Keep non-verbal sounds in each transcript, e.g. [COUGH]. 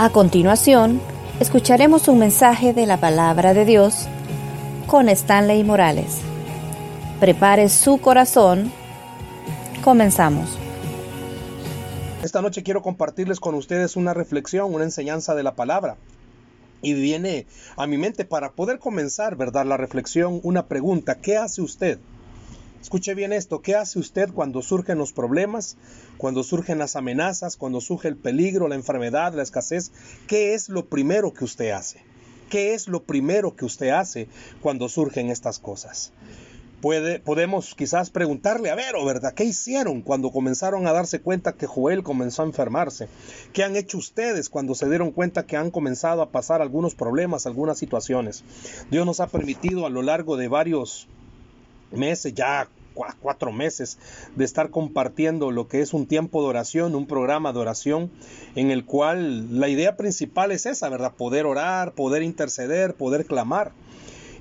A continuación, escucharemos un mensaje de la palabra de Dios con Stanley Morales. Prepare su corazón. Comenzamos. Esta noche quiero compartirles con ustedes una reflexión, una enseñanza de la palabra. Y viene a mi mente para poder comenzar, ¿verdad? La reflexión, una pregunta. ¿Qué hace usted? Escuche bien esto, ¿qué hace usted cuando surgen los problemas, cuando surgen las amenazas, cuando surge el peligro, la enfermedad, la escasez? ¿Qué es lo primero que usted hace? ¿Qué es lo primero que usted hace cuando surgen estas cosas? Podemos quizás preguntarle a Vero, ¿verdad? ¿Qué hicieron cuando comenzaron a darse cuenta que Joel comenzó a enfermarse? ¿Qué han hecho ustedes cuando se dieron cuenta que han comenzado a pasar algunos problemas, algunas situaciones? Dios nos ha permitido a lo largo de varios meses, ya cuatro meses, de estar compartiendo lo que es un tiempo de oración, un programa de oración, en el cual la idea principal es esa, ¿verdad? Poder orar, poder interceder, poder clamar.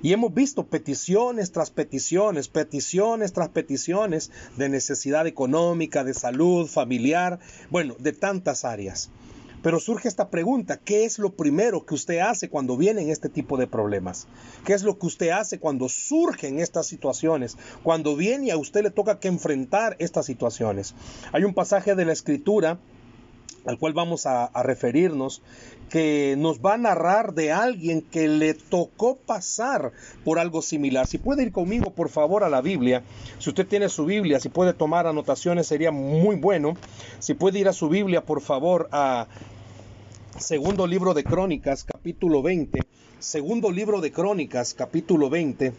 Y hemos visto peticiones tras peticiones, peticiones tras peticiones de necesidad económica, de salud, familiar, bueno, de tantas áreas. Pero surge esta pregunta, ¿qué es lo primero que usted hace cuando vienen este tipo de problemas? ¿Qué es lo que usted hace cuando surgen estas situaciones? Cuando viene y a usted le toca que enfrentar estas situaciones. Hay un pasaje de la escritura al cual vamos a, referirnos, que nos va a narrar de alguien que le tocó pasar por algo similar. Si puede ir conmigo, por favor, a la Biblia. Si usted tiene su Biblia, si puede tomar anotaciones, sería muy bueno. Si puede ir a su Biblia, por favor, a Segundo libro de Crónicas, capítulo 20. Segundo libro de Crónicas, capítulo 20.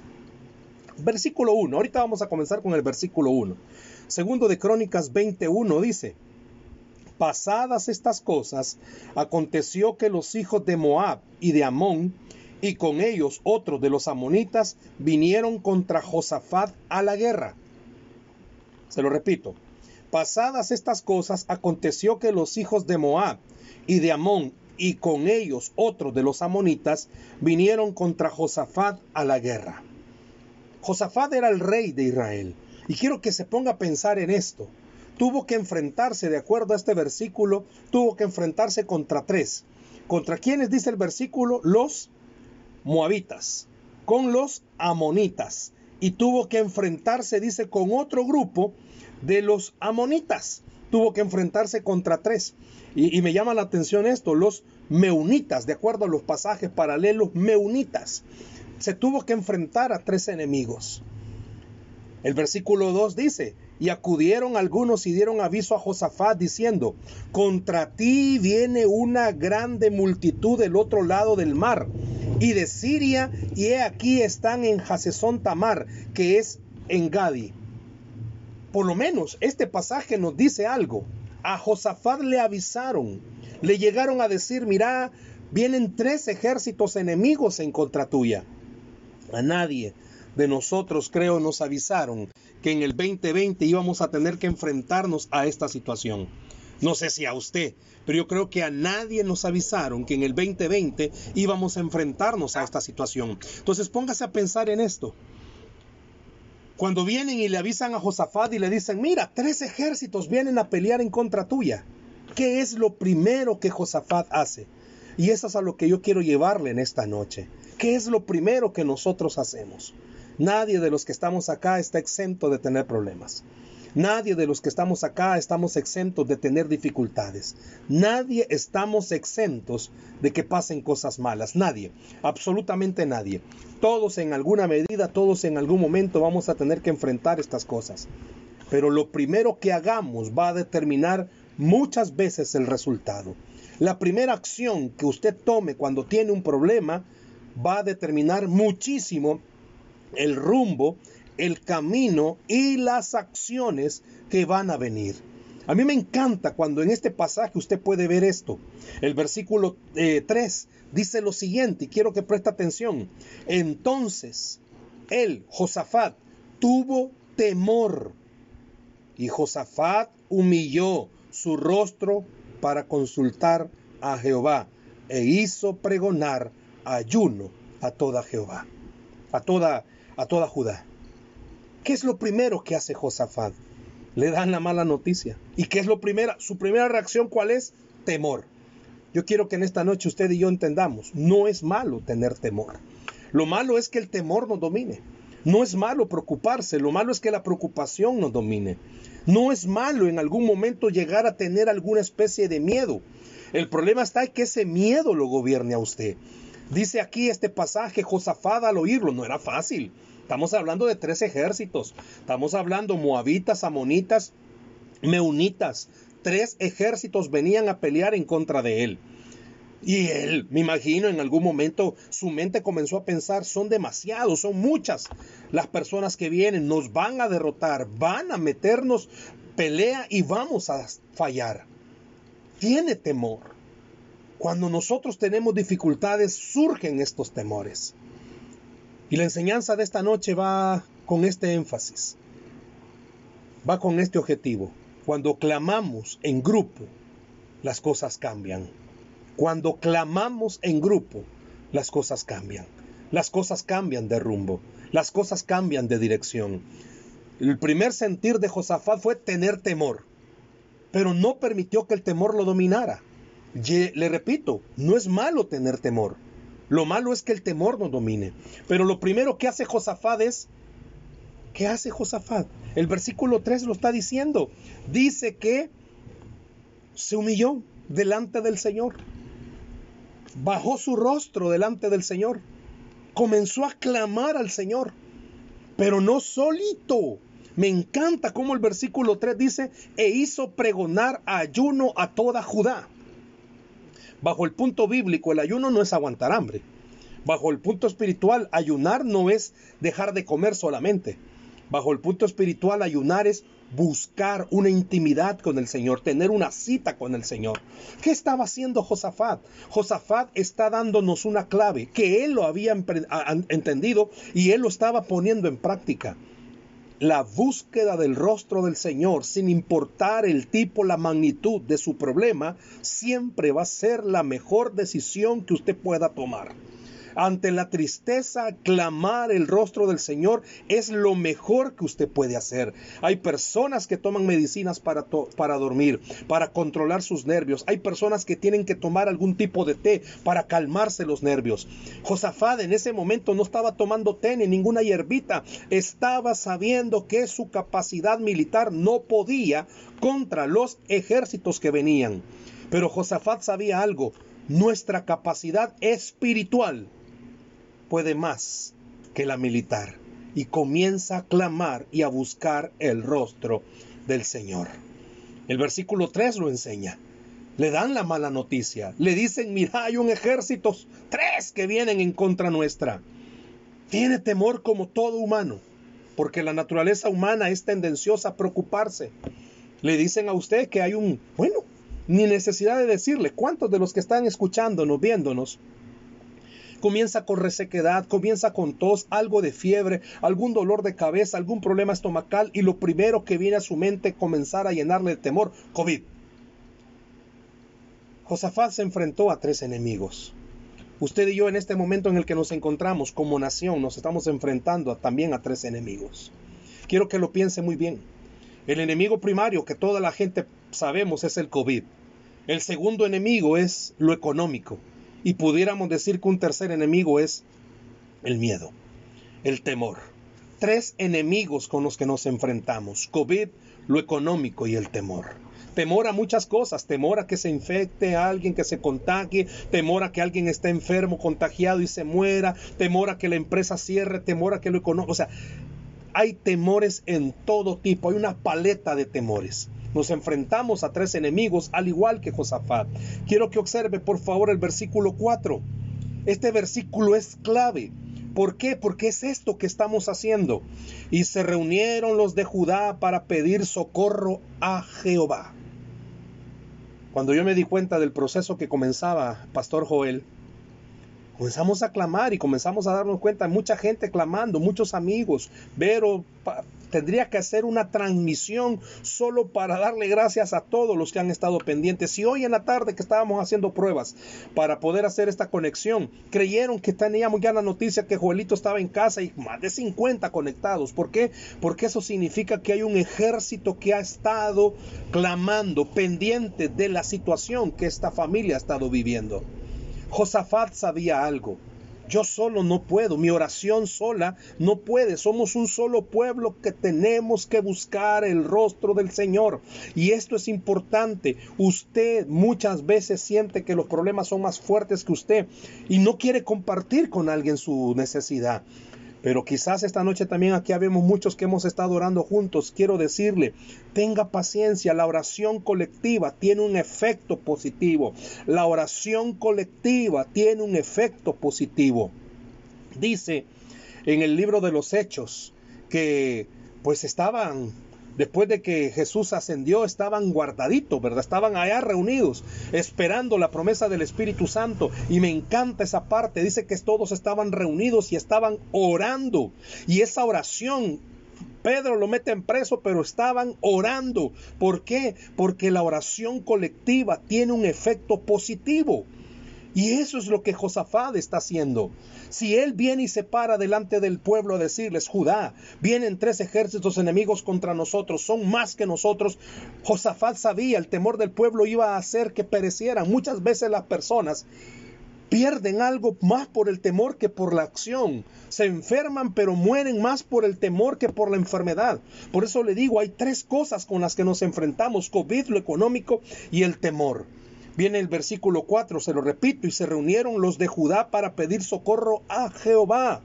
Versículo 1. Ahorita vamos a comenzar con el versículo 1. Segundo de Crónicas 21 dice, Pasadas estas cosas, aconteció que los hijos de Moab y de Amón, y con ellos otros de los amonitas, vinieron contra Josafat a la guerra. Se lo repito. Pasadas estas cosas, aconteció que los hijos de Moab y de Amón, y con ellos otros de los amonitas, vinieron contra Josafat a la guerra. Josafat era el rey de Israel. Y quiero que se ponga a pensar en esto. Tuvo que enfrentarse, de acuerdo a este versículo, tuvo que enfrentarse contra tres. ¿Contra quiénes dice el versículo? Los moabitas, con los amonitas. Y tuvo que enfrentarse, dice, con otro grupo de los amonitas. Tuvo que enfrentarse contra tres. Y, y, me llama la atención esto, los meunitas, de acuerdo a los pasajes paralelos, meunitas. Se tuvo que enfrentar a tres enemigos. El versículo 2 dice, y acudieron algunos y dieron aviso a Josafat diciendo, contra ti viene una grande multitud del otro lado del mar y de Siria, y he aquí están en Hasesón Tamar, que es en Gadi. Por lo menos este pasaje nos dice algo a Josafat le avisaron, le llegaron a decir, mira, vienen tres ejércitos enemigos en contra tuya. A nadie de nosotros, creo, nos avisaron que en el 2020 íbamos a tener que enfrentarnos a esta situación. No sé si a usted, pero yo creo que a nadie nos avisaron que en el 2020 íbamos a enfrentarnos a esta situación. Entonces póngase a pensar en esto. Cuando vienen y le avisan a Josafat y le dicen, mira, tres ejércitos vienen a pelear en contra tuya. ¿Qué es lo primero que Josafat hace? Y eso es a lo que yo quiero llevarle en esta noche. ¿Qué es lo primero que nosotros hacemos? Nadie de los que estamos acá está exento de tener problemas. Nadie de los que estamos acá estamos exentos de tener dificultades. Nadie estamos exentos de que pasen cosas malas. Nadie, absolutamente nadie. Todos en alguna medida, todos en algún momento vamos a tener que enfrentar estas cosas. Pero lo primero que hagamos va a determinar muchas veces el resultado. La primera acción que usted tome cuando tiene un problema va a determinar muchísimo el rumbo el camino y las acciones que van a venir. A mí me encanta cuando en este pasaje usted puede ver esto. El versículo 3 eh, dice lo siguiente, y quiero que preste atención. Entonces, él, Josafat, tuvo temor, y Josafat humilló su rostro para consultar a Jehová, e hizo pregonar ayuno a toda Jehová, a toda, a toda Judá. ¿Qué es lo primero que hace Josafat? Le dan la mala noticia. ¿Y qué es lo primero? Su primera reacción, ¿cuál es? Temor. Yo Yo quiero que en esta noche usted y yo entendamos, no es malo tener temor. Lo malo es que el temor nos domine. No es malo preocuparse, lo malo es que la preocupación nos domine. No es malo en algún momento llegar a tener alguna especie de miedo. El problema está en que ese miedo lo gobierne a usted. Dice aquí este pasaje, Josafat al oírlo, no era fácil. Estamos hablando de tres ejércitos. Estamos hablando moabitas, amonitas, meunitas. Tres ejércitos venían a pelear en contra de él. Y él, me imagino, en algún momento su mente comenzó a pensar, son demasiados, son muchas las personas que vienen, nos van a derrotar, van a meternos pelea y vamos a fallar. Tiene temor. Cuando nosotros tenemos dificultades, surgen estos temores. Y la enseñanza de esta noche va con este énfasis, va con este objetivo. Cuando clamamos en grupo, las cosas cambian. Cuando clamamos en grupo, las cosas cambian. Las cosas cambian de rumbo. Las cosas cambian de dirección. El primer sentir de Josafat fue tener temor, pero no permitió que el temor lo dominara. le repito, no es malo tener temor. Lo malo es que el temor nos domine. Pero lo primero que hace Josafat es, ¿qué hace Josafat? El versículo 3 lo está diciendo. Dice que se humilló delante del Señor bajó su rostro delante del Señor, comenzó a clamar al Señor, pero no solito. Me encanta cómo el versículo 3 dice, e hizo pregonar ayuno a toda Judá. Bajo el punto bíblico, el ayuno no es aguantar hambre. Bajo el punto espiritual, ayunar no es dejar de comer solamente. Bajo el punto espiritual, ayunar es buscar una intimidad con el Señor, tener una cita con el Señor. ¿Qué estaba haciendo Josafat? Josafat está dándonos una clave que él lo había entendido y él lo estaba poniendo en práctica. La búsqueda del rostro del Señor, sin importar el tipo, la magnitud de su problema, siempre va a ser la mejor decisión que usted pueda tomar. Ante la tristeza, clamar el rostro del Señor es lo mejor que usted puede hacer. Hay personas que toman medicinas para, para dormir, para controlar sus nervios. Hay personas que tienen que tomar algún tipo de té para calmarse los nervios. Josafat en ese momento no estaba tomando té ni ninguna hierbita. Estaba sabiendo que su capacidad militar no podía contra los ejércitos que venían. Pero Josafat sabía algo, nuestra capacidad espiritual puede más que la militar y comienza a clamar y a buscar el rostro del Señor. El versículo 3 lo enseña. Le dan la mala noticia. Le dicen, mira, hay un ejército, tres que vienen en contra nuestra. Tiene temor como todo humano, porque la naturaleza humana es tendenciosa a preocuparse. Le dicen a usted que hay un, bueno, ni necesidad de decirle, ¿cuántos de los que están escuchándonos, viéndonos, comienza con resequedad, comienza con tos, algo de fiebre, algún dolor de cabeza, algún problema estomacal y lo primero que viene a su mente comenzar a llenarle de temor, COVID. Josafat se enfrentó a tres enemigos. Usted y yo en este momento en el que nos encontramos como nación nos estamos enfrentando también a tres enemigos. Quiero que lo piense muy bien. El enemigo primario que toda la gente sabemos es el COVID. El segundo enemigo es lo económico. Y pudiéramos decir que un tercer enemigo es el miedo, el temor. Tres enemigos con los que nos enfrentamos, COVID, lo económico y el temor. Temor a muchas cosas, temor a que se infecte a alguien, que se contagie, temor a que alguien esté enfermo, contagiado y se muera, temor a que la empresa cierre, temor a que lo económico, o sea, hay temores en todo tipo, hay una paleta de temores. Nos enfrentamos a tres enemigos, al igual que Josafat. Quiero que observe, por favor, el versículo 4. Este versículo es clave. ¿Por qué? Porque es esto que estamos haciendo. Y se reunieron los de Judá para pedir socorro a Jehová. Cuando yo me di cuenta del proceso que comenzaba Pastor Joel, comenzamos a clamar y comenzamos a darnos cuenta, mucha gente clamando, muchos amigos, Vero, tendría que hacer una transmisión solo para darle gracias a todos los que han estado pendientes. Y hoy en la tarde que estábamos haciendo pruebas para poder hacer esta conexión, creyeron que teníamos ya la noticia que Joelito estaba en casa y más de 50 conectados. ¿Por qué? Porque eso significa que hay un ejército que ha estado clamando, pendiente de la situación que esta familia ha estado viviendo. Josafat sabía algo. Yo solo no puedo, mi oración sola no puede. Somos un solo pueblo que tenemos que buscar el rostro del Señor. Y esto es importante. Usted muchas veces siente que los problemas son más fuertes que usted y no quiere compartir con alguien su necesidad. Pero quizás esta noche también aquí habemos muchos que hemos estado orando juntos. Quiero decirle, tenga paciencia, la oración colectiva tiene un efecto positivo. La oración colectiva tiene un efecto positivo. Dice en el libro de los Hechos que pues estaban después de que Jesús ascendió, estaban guardaditos, ¿verdad? Estaban allá reunidos, esperando la promesa del Espíritu Santo. Y me encanta esa parte. Dice que todos estaban reunidos y estaban orando. Y esa oración Pedro lo meten preso, pero estaban orando. ¿Por qué? Porque la oración colectiva tiene un efecto positivo. Y eso es lo que Josafat está haciendo. Si él viene y se para delante del pueblo a decirles, Judá, vienen tres ejércitos enemigos contra nosotros, son más que nosotros, Josafat sabía, el temor del pueblo iba a hacer que perecieran. Muchas veces las personas pierden algo más por el temor que por la acción. Se enferman pero mueren más por el temor que por la enfermedad. Por eso le digo, hay tres cosas con las que nos enfrentamos, COVID, lo económico y el temor. Viene el versículo 4, se lo repito, y se reunieron los de Judá para pedir socorro a Jehová.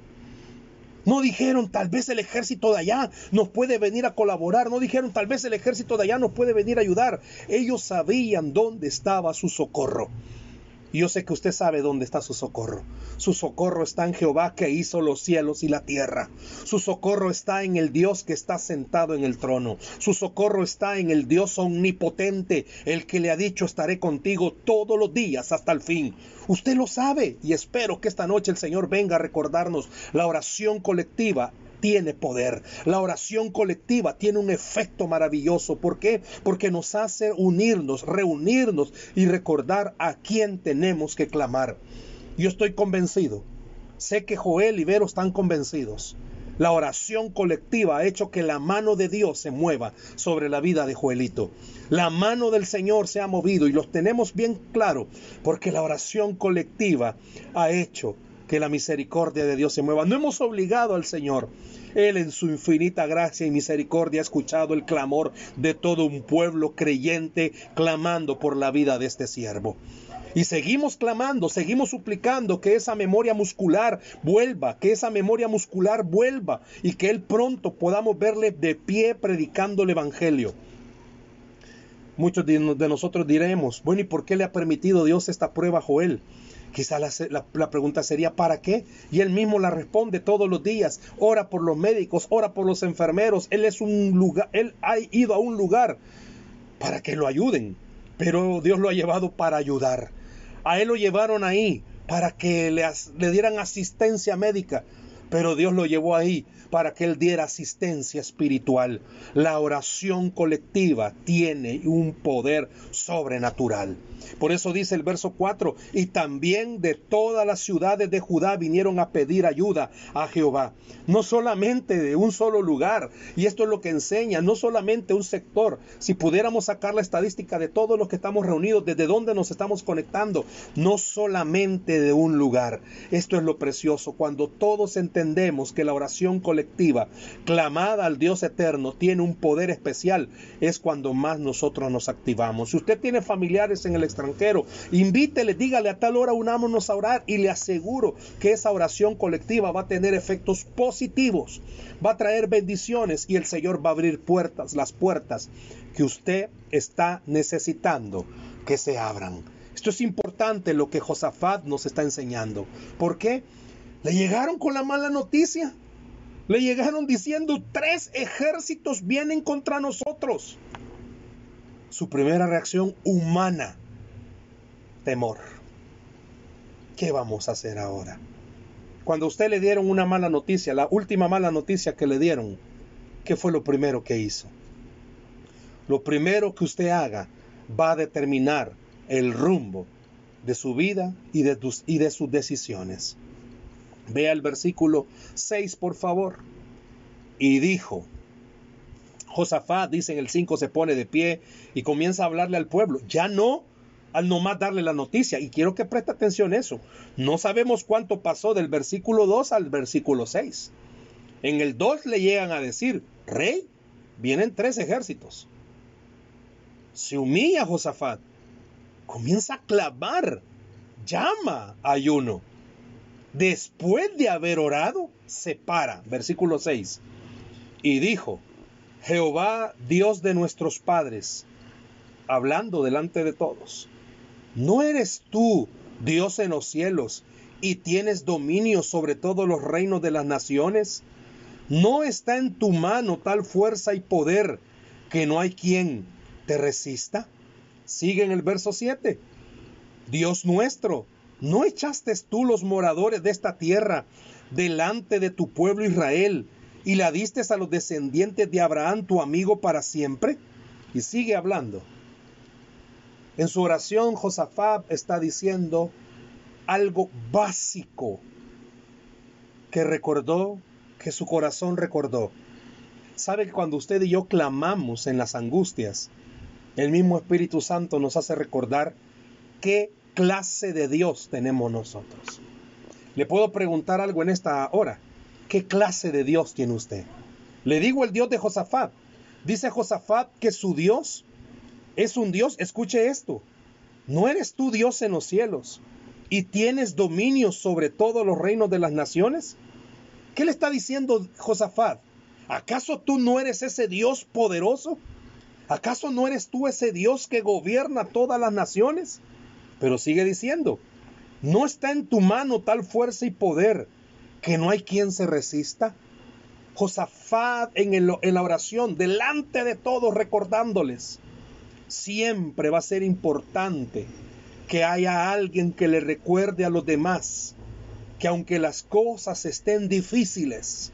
No dijeron, tal vez el ejército de allá nos puede venir a colaborar. No dijeron, tal vez el ejército de allá nos puede venir a ayudar. Ellos sabían dónde estaba su socorro. Yo sé que usted sabe dónde está su socorro. Su socorro está en Jehová que hizo los cielos y la tierra. Su socorro está en el Dios que está sentado en el trono. Su socorro está en el Dios omnipotente, el que le ha dicho estaré contigo todos los días hasta el fin. Usted lo sabe y espero que esta noche el Señor venga a recordarnos la oración colectiva tiene poder. La oración colectiva tiene un efecto maravilloso. ¿Por qué? Porque nos hace unirnos, reunirnos y recordar a quién tenemos que clamar. Yo estoy convencido. Sé que Joel y Vero están convencidos. La oración colectiva ha hecho que la mano de Dios se mueva sobre la vida de Joelito. La mano del Señor se ha movido y los tenemos bien claro porque la oración colectiva ha hecho que la misericordia de Dios se mueva. No hemos obligado al Señor. Él en su infinita gracia y misericordia ha escuchado el clamor de todo un pueblo creyente clamando por la vida de este siervo. Y seguimos clamando, seguimos suplicando que esa memoria muscular vuelva, que esa memoria muscular vuelva y que Él pronto podamos verle de pie predicando el Evangelio. Muchos de nosotros diremos, bueno, ¿y por qué le ha permitido Dios esta prueba a Joel? Quizá la, pregunta sería ¿para qué? Y él mismo la responde todos los días. Ora por los médicos, ora por los enfermeros. Él es un lugar, él ha ido a un lugar para que lo ayuden. Pero Dios lo ha llevado para ayudar. A él lo llevaron ahí para que le dieran asistencia médica. Pero Dios lo llevó ahí para que Él diera asistencia espiritual. La oración colectiva tiene un poder sobrenatural. Por eso dice el verso 4, y también de todas las ciudades de Judá vinieron a pedir ayuda a Jehová. No solamente de un solo lugar, y esto es lo que enseña, no solamente un sector. Si pudiéramos sacar la estadística de todos los que estamos reunidos, desde dónde nos estamos conectando, no solamente de un lugar. Esto es lo precioso, cuando todos entendemos que la oración colectiva clamada al Dios eterno, tiene un poder especial, es cuando más nosotros nos activamos. Si usted tiene familiares en el extranjero, invítele, dígale a tal hora unámonos a orar y le aseguro que esa oración colectiva va a tener efectos positivos, va a traer bendiciones y el Señor va a abrir puertas, las puertas que usted está necesitando que se abran. Esto es importante lo que Josafat nos está enseñando. ¿Por qué? Le llegaron con la mala noticia. Le llegaron diciendo, tres ejércitos vienen contra nosotros. Su primera reacción humana, temor. ¿Qué vamos a hacer ahora? Cuando a usted le dieron una mala noticia, la última mala noticia que le dieron, ¿qué fue lo primero que hizo? Lo primero que usted haga va a determinar el rumbo de su vida y de, tus, y de sus decisiones. Vea el versículo 6, por favor. Y dijo, Josafat, dice en el 5, se pone de pie y comienza a hablarle al pueblo. Ya no al nomás darle la noticia. Y quiero que preste atención a eso. No sabemos cuánto pasó del versículo 2 al versículo 6. En el 2 le llegan a decir, rey, vienen tres ejércitos. Se humilla Josafat. Comienza a clamar. Llama ayuno. Después de haber orado, se para. Versículo 6. Y dijo, Jehová, Dios de nuestros padres, hablando delante de todos, ¿no eres tú Dios en los cielos y tienes dominio sobre todos los reinos de las naciones? ¿No está en tu mano tal fuerza y poder que no hay quien te resista? Sigue en el verso 7. Dios nuestro, ¿no echaste tú los moradores de esta tierra delante de tu pueblo Israel y la diste a los descendientes de Abraham, tu amigo, para siempre? Y sigue hablando. En su oración, Josafat está diciendo algo básico que recordó, que su corazón recordó. Sabe que cuando usted y yo clamamos en las angustias, el mismo Espíritu Santo nos hace recordar qué clase de Dios tenemos nosotros. Le puedo preguntar algo en esta hora. ¿Qué clase de Dios tiene usted? Le digo el Dios de Josafat. Dice Josafat que su Dios es un Dios, escuche esto, no eres tú Dios en los cielos y tienes dominio sobre todos los reinos de las naciones. ¿Qué le está diciendo Josafat? ¿Acaso tú no eres ese Dios poderoso? ¿Acaso no eres tú ese Dios que gobierna todas las naciones? Pero sigue diciendo, ¿no está en tu mano tal fuerza y poder que no hay quien se resista? Josafat en, la oración, delante de todos, recordándoles, siempre va a ser importante que haya alguien que le recuerde a los demás que aunque las cosas estén difíciles,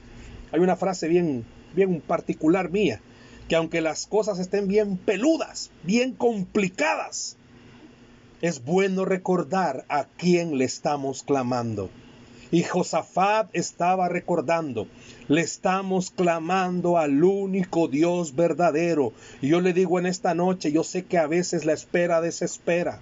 hay una frase bien, bien particular mía, que aunque las cosas estén bien peludas, bien complicadas, es bueno recordar a quién le estamos clamando. Y Josafat estaba recordando, le estamos clamando al único Dios verdadero. Y yo le digo en esta noche, yo sé que a veces la espera desespera.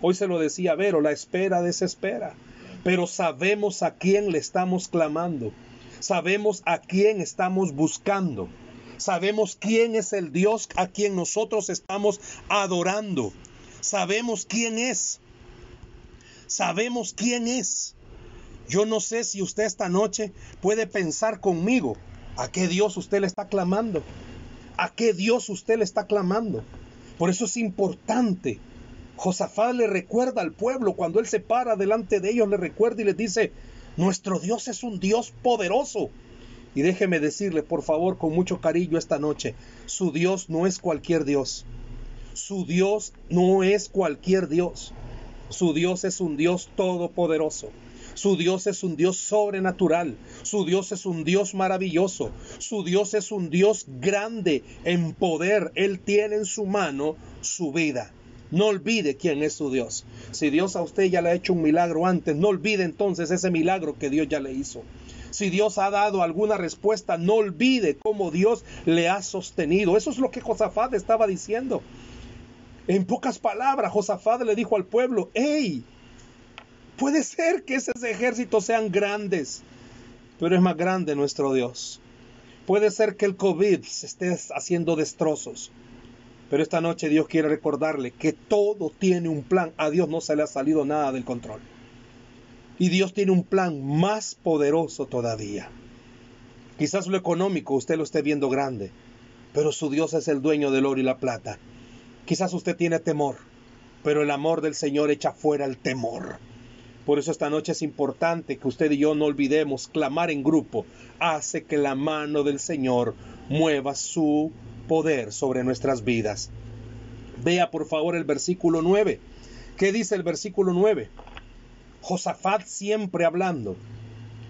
Hoy se lo decía Vero, la espera desespera. Pero sabemos a quién le estamos clamando. Sabemos a quién estamos buscando. Sabemos quién es el Dios a quien nosotros estamos adorando. Sabemos quién es. Sabemos quién es. Yo no sé si usted esta noche puede pensar conmigo a qué Dios usted le está clamando. ¿A qué Dios usted le está clamando? Por eso es importante. Josafat le recuerda al pueblo cuando él se para delante de ellos, le recuerda y les dice, nuestro Dios es un Dios poderoso. Y déjeme decirle, por favor, con mucho cariño esta noche, su Dios no es cualquier Dios. Su Dios no es cualquier Dios. Su Dios es un Dios todopoderoso. Su Dios es un Dios sobrenatural. Su Dios es un Dios maravilloso. Su Dios es un Dios grande en poder. Él tiene en su mano su vida. No olvide quién es su Dios. Si Dios a usted ya le ha hecho un milagro antes, no olvide entonces ese milagro que Dios ya le hizo. Si Dios ha dado alguna respuesta, no olvide cómo Dios le ha sostenido. Eso es lo que Josafat estaba diciendo. En pocas palabras, Josafat le dijo al pueblo, hey, Puede ser que esos ejércitos sean grandes, pero es más grande nuestro Dios. Puede ser que el COVID se esté haciendo destrozos, pero esta noche Dios quiere recordarle que todo tiene un plan. A Dios no se le ha salido nada del control. Y Dios tiene un plan más poderoso todavía. Quizás lo económico usted lo esté viendo grande, pero su Dios es el dueño del oro y la plata. Quizás usted tiene temor, pero el amor del Señor echa fuera el temor. Por eso esta noche es importante que usted y yo no olvidemos clamar en grupo. Hace que la mano del Señor mueva su poder sobre nuestras vidas. Vea por favor el versículo 9. ¿Qué dice el versículo 9? Josafat siempre hablando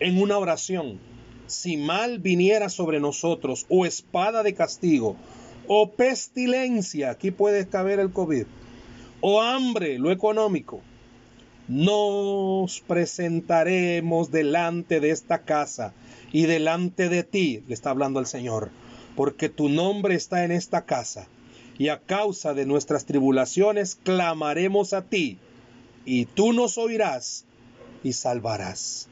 en una oración. si mal viniera sobre nosotros, o espada de castigo, o pestilencia, aquí puede caber el COVID, o hambre, lo económico, nos presentaremos delante de esta casa y delante de ti, le está hablando el Señor, porque tu nombre está en esta casa, y a causa de nuestras tribulaciones clamaremos a ti, y tú nos oirás y salvarás.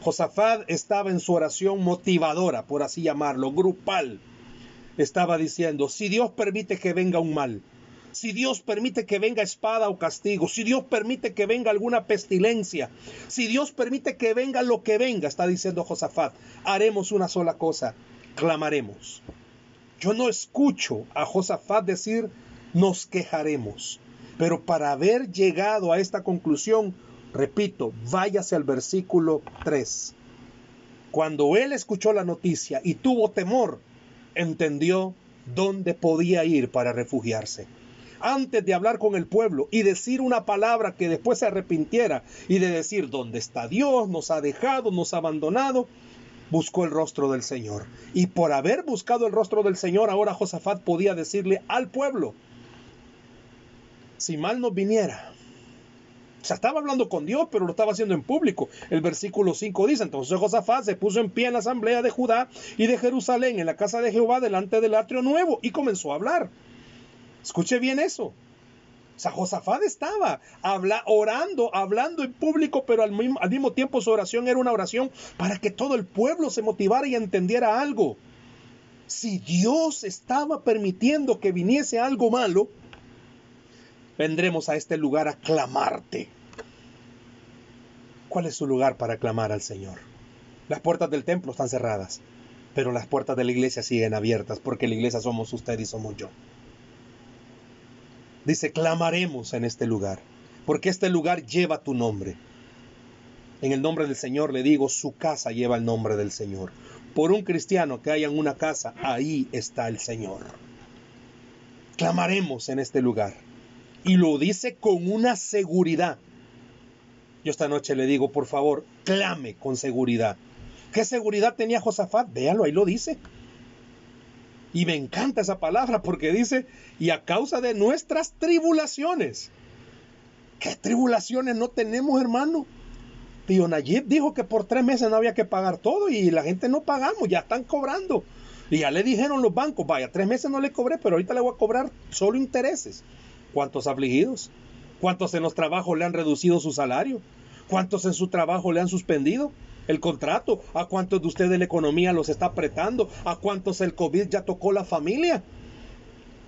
Josafat estaba en su oración motivadora, por así llamarlo, grupal. Estaba diciendo, si Dios permite que venga un mal, si Dios permite que venga espada o castigo, si Dios permite que venga alguna pestilencia, si Dios permite que venga lo que venga, está diciendo Josafat, haremos una sola cosa, clamaremos. Yo no escucho a Josafat decir, nos quejaremos. Pero para haber llegado a esta conclusión, Repito, váyase al versículo 3. Cuando él escuchó la noticia y tuvo temor, entendió dónde podía ir para refugiarse. Antes de hablar con el pueblo y decir una palabra que después se arrepintiera y de decir, ¿dónde está Dios? Nos ha dejado, nos ha abandonado. Buscó el rostro del Señor. Y por haber buscado el rostro del Señor, ahora Josafat podía decirle al pueblo, si mal nos viniera, o sea, estaba hablando con Dios, pero lo estaba haciendo en público. El versículo 5 dice, entonces Josafat se puso en pie en la asamblea de Judá y de Jerusalén, en la casa de Jehová, delante del atrio nuevo, y comenzó a hablar. Escuche bien eso. O sea, Josafat estaba orando, hablando en público, pero al mismo, al mismo tiempo su oración era una oración para que todo el pueblo se motivara y entendiera algo. Si Dios estaba permitiendo que viniese algo malo, vendremos a este lugar a clamarte. ¿Cuál es su lugar para clamar al Señor? Las puertas del templo están cerradas, pero las puertas de la iglesia siguen abiertas porque la iglesia somos usted y somos yo. Dice, clamaremos en este lugar, porque este lugar lleva tu nombre. En el nombre del Señor le digo, su casa lleva el nombre del Señor. Por un cristiano que haya en una casa, ahí está el Señor. Clamaremos en este lugar y lo dice con una seguridad. Yo esta noche le digo, por favor, clame con seguridad. ¿Qué seguridad tenía Josafat? Véalo, ahí lo dice. Y me encanta esa palabra porque dice, y a causa de nuestras tribulaciones. ¿Qué tribulaciones no tenemos, hermano? Tío Nayib dijo que por tres meses no había que pagar todo y la gente no pagamos, ya están cobrando. Y ya le dijeron los bancos, vaya, tres meses no le cobré, pero ahorita le voy a cobrar solo intereses. ¿Cuántos afligidos? ¿Cuántos en los trabajos le han reducido su salario? ¿Cuántos en su trabajo le han suspendido el contrato? ¿A cuántos de ustedes la economía los está apretando? ¿A cuántos el COVID ya tocó la familia?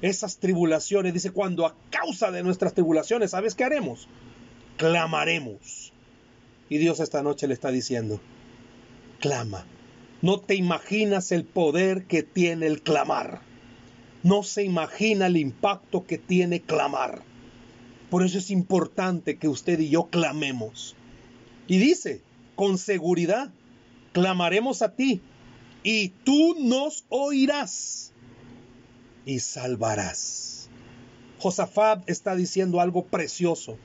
Esas tribulaciones, dice, cuando a causa de nuestras tribulaciones, ¿sabes qué haremos? Clamaremos. Y Dios esta noche le está diciendo, clama. No te imaginas el poder que tiene el clamar no se imagina el impacto que tiene clamar. Por eso es importante que usted y yo clamemos. Y dice, con seguridad, clamaremos a ti y tú nos oirás y salvarás. Josafat está diciendo algo precioso.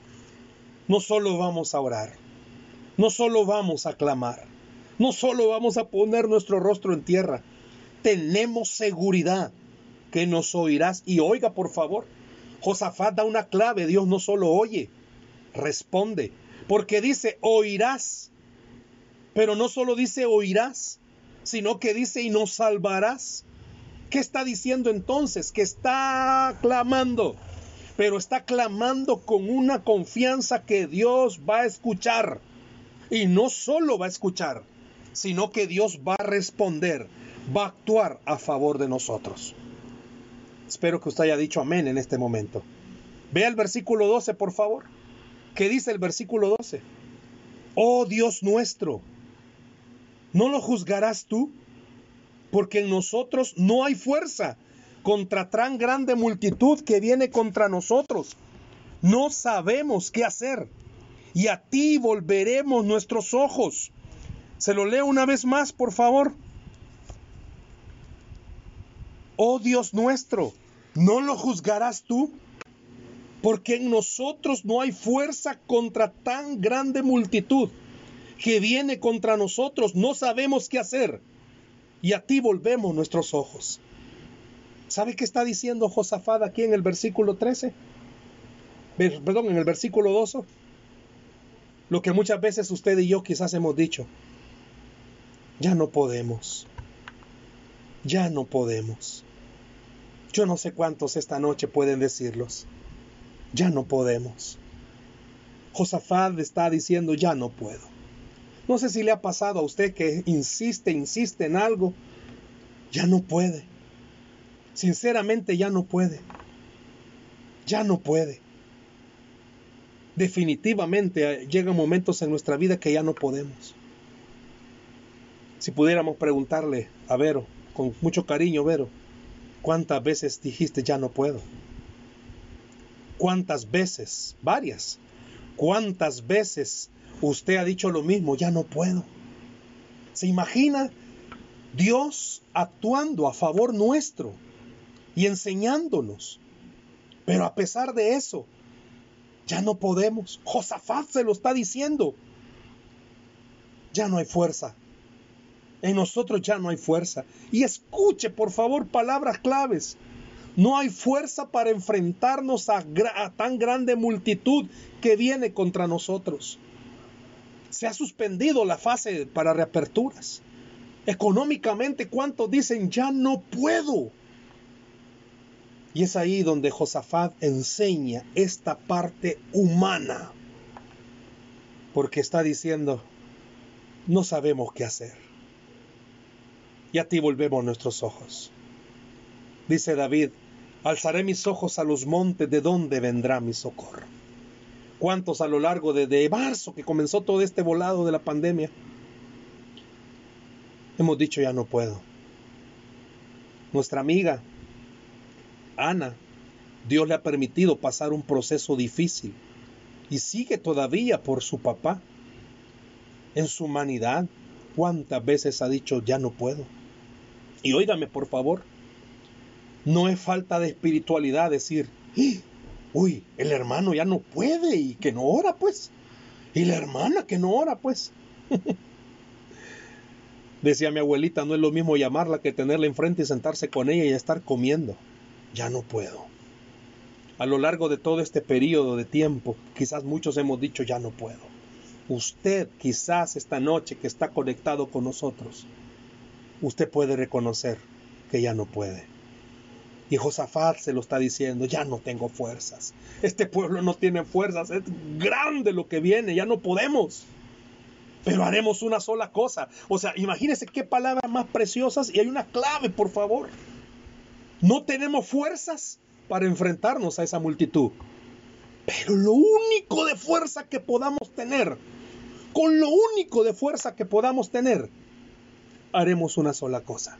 No solo vamos a orar, no solo vamos a clamar, no solo vamos a poner nuestro rostro en tierra, tenemos seguridad que nos oirás. Y oiga, por favor, Josafat da una clave, Dios no solo oye, responde, porque dice, oirás, pero no solo dice oirás, sino que dice y nos salvarás. ¿Qué está diciendo entonces? Que está clamando, pero está clamando con una confianza que Dios va a escuchar. Y no solo va a escuchar, sino que Dios va a responder, va a actuar a favor de nosotros. Espero que usted haya dicho amén en este momento. Vea el versículo 12, por favor. ¿Qué dice el versículo 12? Oh Dios nuestro, ¿no lo juzgarás tú? Porque en nosotros no hay fuerza contra tan grande multitud que viene contra nosotros. No sabemos qué hacer. Y a ti volveremos nuestros ojos. Se lo leo una vez más, por favor. Oh Dios nuestro, ¿no lo juzgarás tú? Porque en nosotros no hay fuerza contra tan grande multitud que viene contra nosotros, no sabemos qué hacer. Y a ti volvemos nuestros ojos. ¿Sabe qué está diciendo Josafat aquí en el versículo 13? Perdón, en el versículo 12. Lo que muchas veces usted y yo quizás hemos dicho. Ya no podemos. Ya no podemos. Yo no sé cuántos esta noche pueden decirlos. Ya no podemos. Josafat está diciendo, ya no puedo. No sé si le ha pasado a usted que insiste, insiste en algo. Ya no puede. Sinceramente ya no puede. Ya no puede. Definitivamente llegan momentos en nuestra vida que ya no podemos. Si pudiéramos preguntarle a Vero, con mucho cariño, Vero, ¿cuántas veces dijiste ya no puedo? ¿Cuántas veces? Varias. ¿Cuántas veces usted ha dicho lo mismo? Ya no puedo. ¿Se imagina Dios actuando a favor nuestro y enseñándonos? Pero a pesar de eso, ya no podemos. Josafat se lo está diciendo. Ya no hay fuerza. En nosotros ya no hay fuerza. Y escuche, por favor, palabras claves. No hay fuerza para enfrentarnos a, tan grande multitud que viene contra nosotros. Se ha suspendido la fase para reaperturas. Económicamente, ¿cuántos dicen ya no puedo? Y es ahí donde Josafat enseña esta parte humana. Porque está diciendo, no sabemos qué hacer. Y a ti volvemos nuestros ojos. Dice David, alzaré mis ojos a los montes, ¿de dónde vendrá mi socorro? ¿Cuántos a lo largo de, de marzo que comenzó todo este volado de la pandemia? Hemos dicho ya no puedo. Nuestra amiga Ana, Dios le ha permitido pasar un proceso difícil y sigue todavía por su papá. En su humanidad, ¿cuántas veces ha dicho ya no puedo? Y óigame por favor, no es falta de espiritualidad decir, uy, el hermano ya no puede y que no ora pues. Y la hermana que no ora pues. [LAUGHS] Decía mi abuelita, no es lo mismo llamarla que tenerla enfrente y sentarse con ella y estar comiendo ya no puedo. A lo largo de todo este periodo de tiempo, quizás muchos hemos dicho, ya no puedo. Usted quizás esta noche que está conectado con nosotros, usted puede reconocer que ya no puede. Y Josafat se lo está diciendo, ya no tengo fuerzas. Este pueblo no tiene fuerzas, es grande lo que viene, ya no podemos. Pero haremos una sola cosa. O sea, imagínese qué palabras más preciosas y hay una clave, por favor. No tenemos fuerzas para enfrentarnos a esa multitud. Pero lo único de fuerza que podamos tener, con lo único de fuerza que podamos tener, haremos una sola cosa.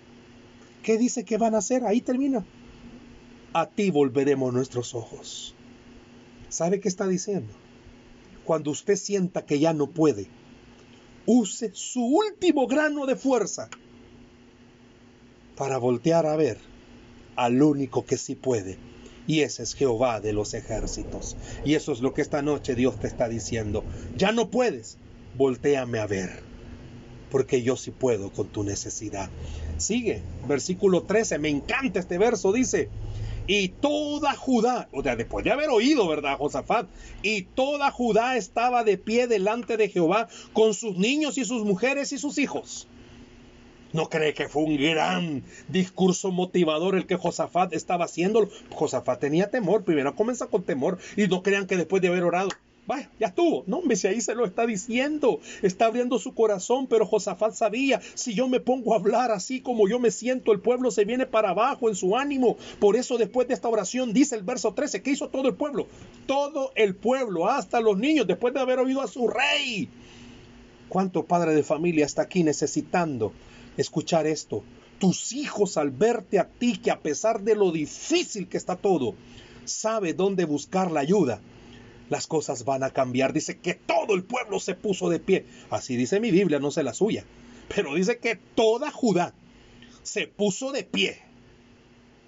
¿Qué dice que van a hacer? Ahí termina. A ti volveremos nuestros ojos. ¿Sabe qué está diciendo? Cuando usted sienta que ya no puede, use su último grano de fuerza para voltear a ver al único que sí puede. Y ese es Jehová de los ejércitos. Y eso es lo que esta noche Dios te está diciendo. Ya no puedes, volteame a ver. Porque yo sí puedo con tu necesidad. Sigue, versículo 13, me encanta este verso, dice, y toda Judá, o sea, después de haber oído, ¿verdad, Josafat? Y toda Judá estaba de pie delante de Jehová con sus niños y sus mujeres y sus hijos. ¿No cree que fue un gran discurso motivador el que Josafat estaba haciendo? Josafat tenía temor, primero comienza con temor y no crean que después de haber orado, vaya, ya estuvo. No, hombre, si ahí se lo está diciendo, está abriendo su corazón, pero Josafat sabía, si yo me pongo a hablar así como yo me siento, el pueblo se viene para abajo en su ánimo. Por eso después de esta oración dice el verso 13, ¿qué hizo todo el pueblo? Todo el pueblo, hasta los niños, después de haber oído a su rey. ¿Cuánto padre de familia está aquí necesitando escuchar esto. Tus hijos al verte a ti que a pesar de lo difícil que está todo, sabe dónde buscar la ayuda. Las cosas van a cambiar. Dice que todo el pueblo se puso de pie. Así dice mi Biblia, no sé la suya. Pero dice que toda Judá se puso de pie.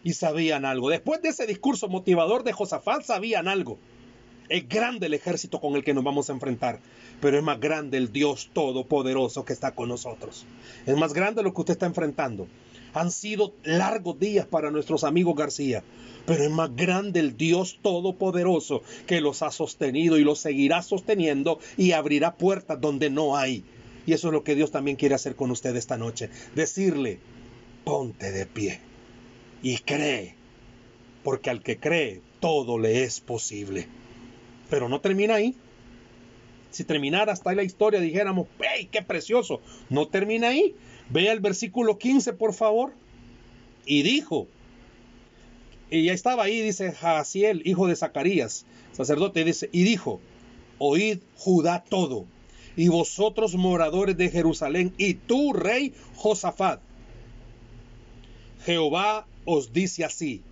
Y sabían algo. Después de ese discurso motivador de Josafat, sabían algo. Es grande el ejército con el que nos vamos a enfrentar, pero es más grande el Dios todopoderoso que está con nosotros. Es más grande lo que usted está enfrentando. Han sido largos días para nuestros amigos García, pero es más grande el Dios todopoderoso que los ha sostenido y los seguirá sosteniendo y abrirá puertas donde no hay. Y eso es lo que Dios también quiere hacer con usted esta noche. Decirle, ponte de pie y cree, porque al que cree todo le es posible. Pero no termina ahí. Si terminara hasta ahí la historia, dijéramos, ¡hey, qué precioso! No termina ahí. Vea el versículo 15, por favor. Y dijo, y ya estaba ahí, dice Jaciel, hijo de Zacarías, sacerdote, dice, y dijo, oíd Judá todo, y vosotros moradores de Jerusalén, y tú, rey Josafat. Jehová os dice así.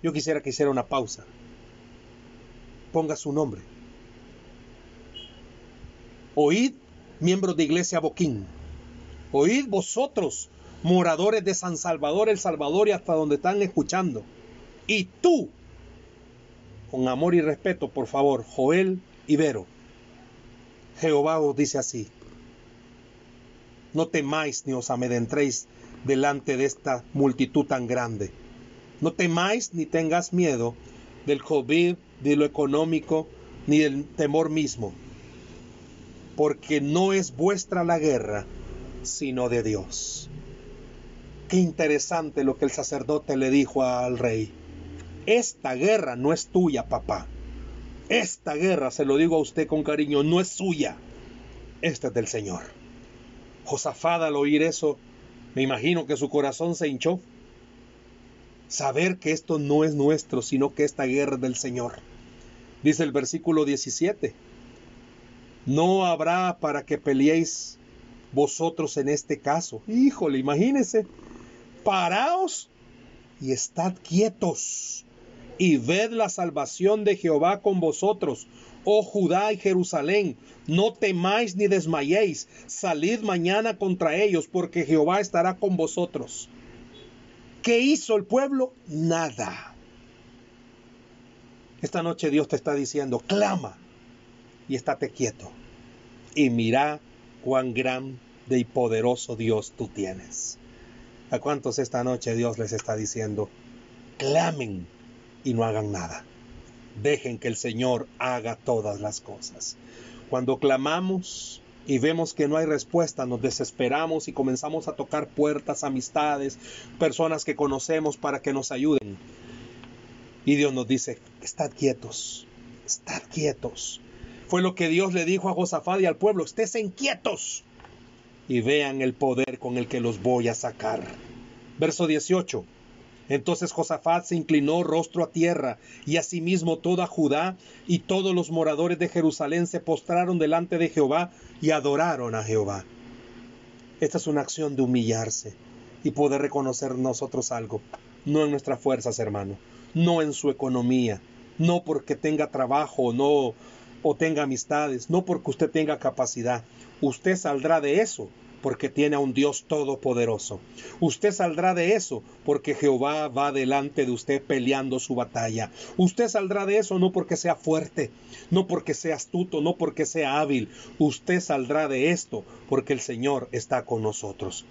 Yo quisiera que hiciera una pausa ponga su nombre. Oíd, miembros de Iglesia Boquín. Oíd vosotros, moradores de San Salvador, El Salvador y hasta donde están escuchando. Y tú, con amor y respeto, por favor, Joel Ibero. Jehová os dice así. No temáis ni os amedrentréis delante de esta multitud tan grande. No temáis ni tengas miedo del COVID, de lo económico, ni del temor mismo, porque no es vuestra la guerra, sino de Dios. Qué interesante lo que el sacerdote le dijo al rey. Esta guerra no es tuya, papá. Esta guerra, se lo digo a usted con cariño, no es suya. Esta es del Señor. Josafat al oír eso, me imagino que su corazón se hinchó saber que esto no es nuestro, sino que esta guerra es del Señor. Dice el versículo 17, no habrá para que peleéis vosotros en este caso. Híjole, imagínense, paraos y estad quietos y ved la salvación de Jehová con vosotros, oh Judá y Jerusalén, no temáis ni desmayéis, salid mañana contra ellos, porque Jehová estará con vosotros. ¿Qué hizo el pueblo? Nada. Esta noche Dios te está diciendo, clama y estate quieto. Y mira cuán grande y poderoso Dios tú tienes. ¿A cuántos esta noche Dios les está diciendo, clamen y no hagan nada? Dejen que el Señor haga todas las cosas. Cuando clamamos, y vemos que no hay respuesta, nos desesperamos y comenzamos a tocar puertas, amistades, personas que conocemos para que nos ayuden. Y Dios nos dice, estad quietos, estad quietos. Fue lo que Dios le dijo a Josafat y al pueblo, estén quietos y vean el poder con el que los voy a sacar. Verso 18. Entonces Josafat se inclinó rostro a tierra, y asimismo toda Judá y todos los moradores de Jerusalén se postraron delante de Jehová y adoraron a Jehová. Esta es una acción de humillarse y poder reconocer nosotros algo, no en nuestras fuerzas, hermano, no en su economía, no porque tenga trabajo no o tenga amistades, no porque usted tenga capacidad. Usted saldrá de eso porque tiene a un Dios todopoderoso. Usted saldrá de eso porque Jehová va delante de usted peleando su batalla. Usted saldrá de eso no porque sea fuerte, no porque sea astuto, no porque sea hábil. Usted saldrá de esto porque el Señor está con nosotros.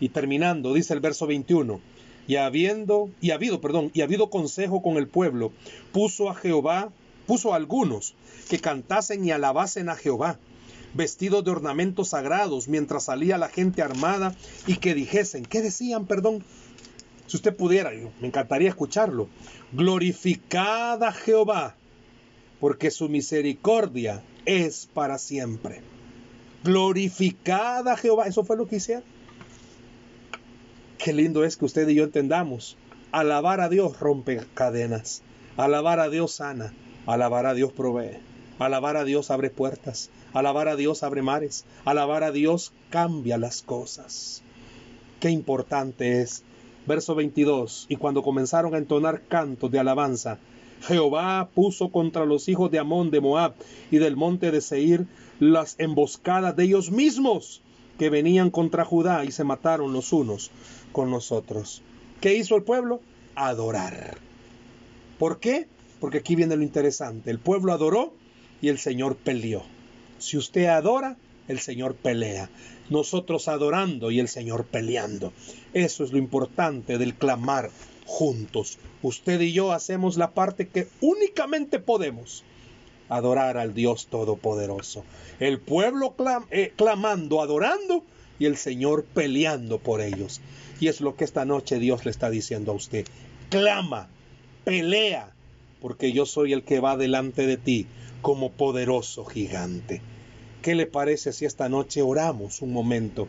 Y terminando, dice el verso 21, y habiendo y habido, perdón, y habido consejo con el pueblo, puso a Jehová, puso a algunos que cantasen y alabasen a Jehová vestidos de ornamentos sagrados, mientras salía la gente armada y que dijesen, ¿qué decían, perdón? Si usted pudiera, me encantaría escucharlo. Glorificada Jehová, porque su misericordia es para siempre. Glorificada Jehová, eso fue lo que hicieron. Qué lindo es que usted y yo entendamos. Alabar a Dios rompe cadenas. Alabar a Dios sana. Alabar a Dios provee. Alabar a Dios abre puertas. Alabar a Dios abre mares. Alabar a Dios cambia las cosas. Qué importante es. Verso 22. Y cuando comenzaron a entonar cantos de alabanza, Jehová puso contra los hijos de Amón, de Moab y del monte de Seir las emboscadas de ellos mismos que venían contra Judá y se mataron los unos con los otros. ¿Qué hizo el pueblo? Adorar. ¿Por qué? porque aquí viene lo interesante. El pueblo adoró y el Señor peleó. Si usted adora, el Señor pelea. Nosotros adorando y el Señor peleando. Eso es lo importante del clamar juntos. Usted y yo hacemos la parte que únicamente podemos. Adorar al Dios Todopoderoso. El pueblo eh, clamando, adorando y el Señor peleando por ellos. Y es lo que esta noche Dios le está diciendo a usted. Clama, pelea, porque yo soy el que va delante de ti como poderoso gigante. ¿Qué le parece si esta noche oramos un momento